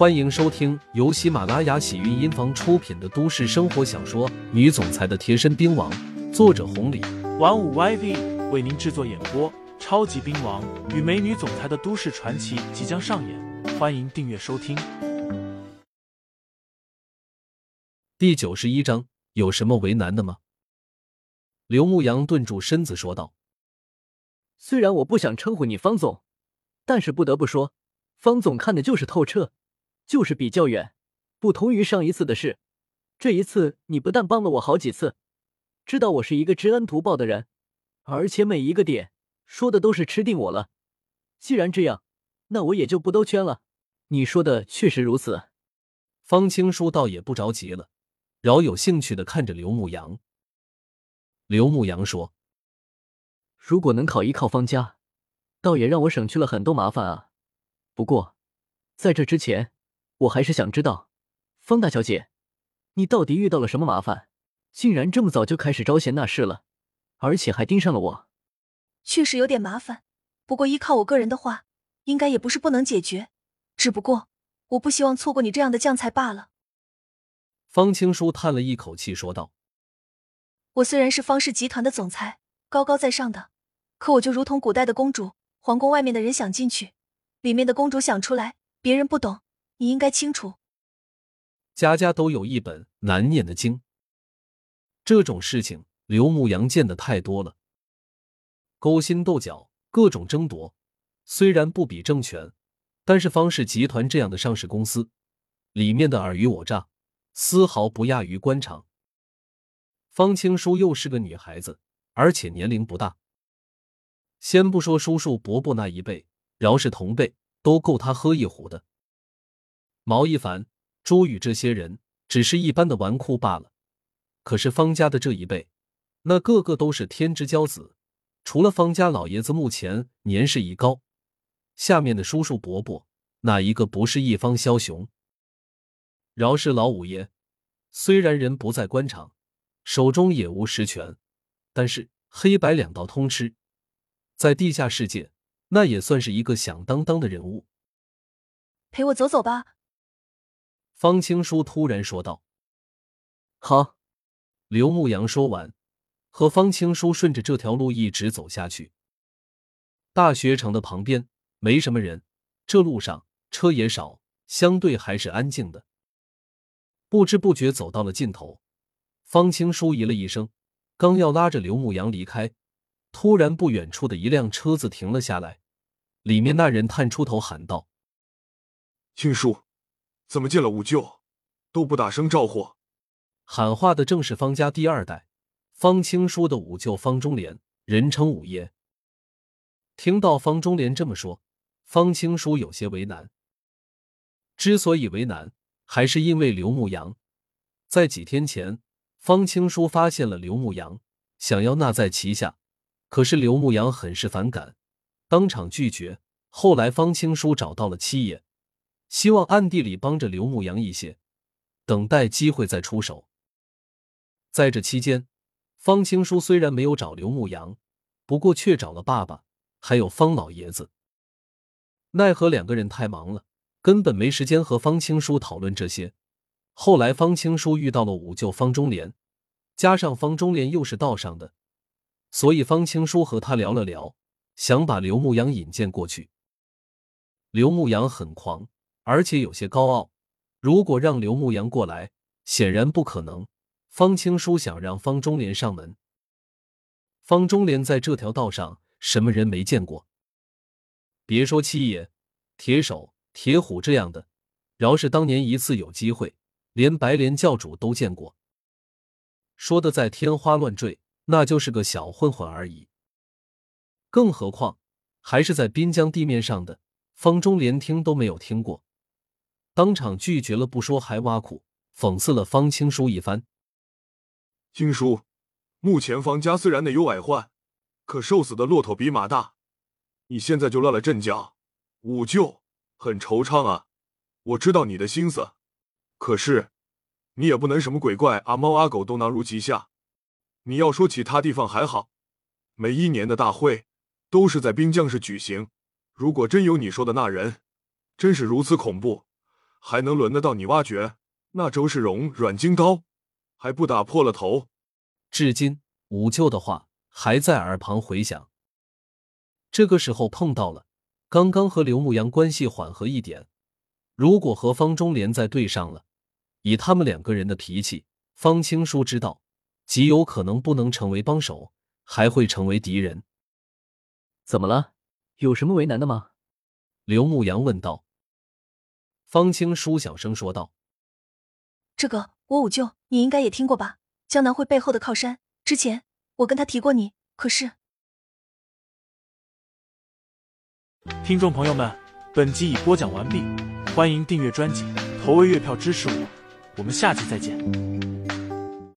欢迎收听由喜马拉雅喜韵音房出品的都市生活小说《女总裁的贴身兵王》，作者红礼，玩五 YV 为您制作演播。超级兵王与美女总裁的都市传奇即将上演，欢迎订阅收听。第九十一章，有什么为难的吗？刘牧阳顿住身子说道：“虽然我不想称呼你方总，但是不得不说，方总看的就是透彻，就是比较远。不同于上一次的事，这一次你不但帮了我好几次，知道我是一个知恩图报的人，而且每一个点。”说的都是吃定我了，既然这样，那我也就不兜圈了。你说的确实如此。方青书倒也不着急了，饶有兴趣的看着刘牧阳。刘牧阳说：“如果能靠依靠方家，倒也让我省去了很多麻烦啊。不过，在这之前，我还是想知道，方大小姐，你到底遇到了什么麻烦，竟然这么早就开始招贤纳士了，而且还盯上了我。”确实有点麻烦，不过依靠我个人的话，应该也不是不能解决。只不过我不希望错过你这样的将才罢了。方青书叹了一口气说道：“我虽然是方氏集团的总裁，高高在上的，可我就如同古代的公主，皇宫外面的人想进去，里面的公主想出来，别人不懂，你应该清楚。家家都有一本难念的经，这种事情刘牧阳见的太多了。”勾心斗角，各种争夺，虽然不比政权，但是方氏集团这样的上市公司里面的尔虞我诈，丝毫不亚于官场。方青书又是个女孩子，而且年龄不大。先不说叔叔伯伯那一辈，饶是同辈，都够他喝一壶的。毛一凡、朱宇这些人只是一般的纨绔罢了，可是方家的这一辈，那个个都是天之骄子。除了方家老爷子目前年事已高，下面的叔叔伯伯哪一个不是一方枭雄？饶是老五爷，虽然人不在官场，手中也无实权，但是黑白两道通吃，在地下世界那也算是一个响当当的人物。陪我走走吧。方青书突然说道。好。刘牧阳说完。和方青书顺着这条路一直走下去。大学城的旁边没什么人，这路上车也少，相对还是安静的。不知不觉走到了尽头，方青书咦了一声，刚要拉着刘牧阳离开，突然不远处的一辆车子停了下来，里面那人探出头喊道：“青书，怎么见了五舅都不打声招呼？”喊话的正是方家第二代。方青书的五舅方中莲，人称五爷。听到方中莲这么说，方青书有些为难。之所以为难，还是因为刘牧阳。在几天前，方青书发现了刘牧阳，想要纳在旗下，可是刘牧阳很是反感，当场拒绝。后来，方青书找到了七爷，希望暗地里帮着刘牧阳一些，等待机会再出手。在这期间。方青书虽然没有找刘牧阳，不过却找了爸爸，还有方老爷子。奈何两个人太忙了，根本没时间和方青书讨论这些。后来方青书遇到了五舅方中莲，加上方中莲又是道上的，所以方青书和他聊了聊，想把刘牧阳引荐过去。刘牧阳很狂，而且有些高傲，如果让刘牧阳过来，显然不可能。方青书想让方中莲上门。方中莲在这条道上什么人没见过？别说七爷、铁手、铁虎这样的，饶是当年一次有机会，连白莲教主都见过。说的再天花乱坠，那就是个小混混而已。更何况还是在滨江地面上的，方中连听都没有听过，当场拒绝了不说，还挖苦讽刺了方青书一番。青书，目前方家虽然内忧外患，可瘦死的骆驼比马大。你现在就乱了阵脚，五舅很惆怅啊。我知道你的心思，可是你也不能什么鬼怪阿猫阿狗都囊如其下。你要说其他地方还好，每一年的大会都是在滨江市举行。如果真有你说的那人，真是如此恐怖，还能轮得到你挖掘？那周世荣软筋刀还不打破了头？至今五舅的话还在耳旁回响。这个时候碰到了，刚刚和刘牧阳关系缓和一点，如果和方中莲再对上了，以他们两个人的脾气，方青书知道极有可能不能成为帮手，还会成为敌人。怎么了？有什么为难的吗？刘牧阳问道。方青书小声说道：“这个我五舅你应该也听过吧？江南会背后的靠山，之前我跟他提过你，可是……”听众朋友们，本集已播讲完毕，欢迎订阅专辑，投喂月票支持我，我们下集再见。